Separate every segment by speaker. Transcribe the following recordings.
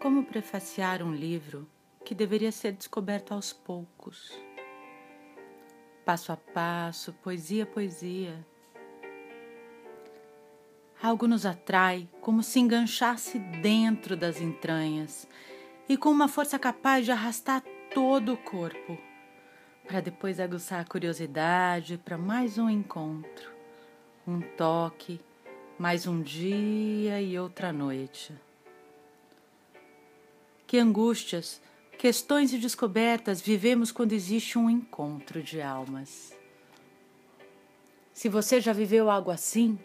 Speaker 1: Como prefaciar um livro que deveria ser descoberto aos poucos? Passo a passo, poesia a poesia. Algo nos atrai como se enganchasse dentro das entranhas e com uma força capaz de arrastar todo o corpo, para depois aguçar a curiosidade para mais um encontro, um toque, mais um dia e outra noite. Que angústias, questões e descobertas vivemos quando existe um encontro de almas. Se você já viveu algo assim,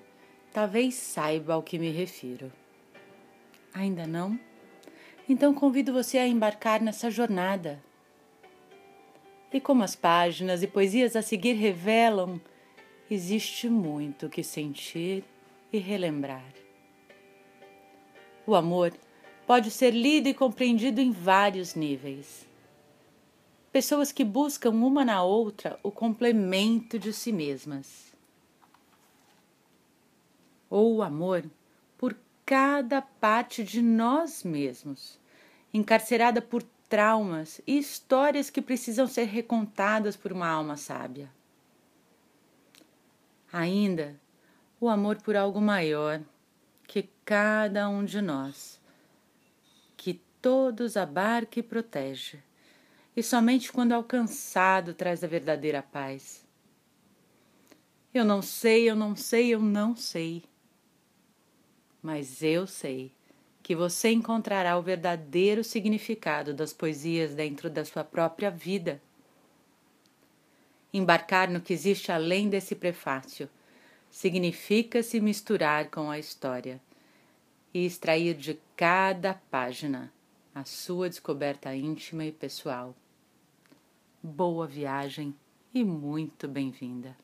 Speaker 1: talvez saiba ao que me refiro. Ainda não? Então convido você a embarcar nessa jornada. E como as páginas e poesias a seguir revelam, existe muito que sentir e relembrar. O amor pode ser lido e compreendido em vários níveis. Pessoas que buscam uma na outra o complemento de si mesmas. Ou o amor por cada parte de nós mesmos, encarcerada por traumas e histórias que precisam ser recontadas por uma alma sábia. Ainda o amor por algo maior que cada um de nós todos abarca e protege, e somente quando alcançado traz a verdadeira paz. Eu não sei, eu não sei, eu não sei. Mas eu sei que você encontrará o verdadeiro significado das poesias dentro da sua própria vida. Embarcar no que existe além desse prefácio significa se misturar com a história e extrair de cada página a sua descoberta íntima e pessoal. Boa viagem e muito bem-vinda!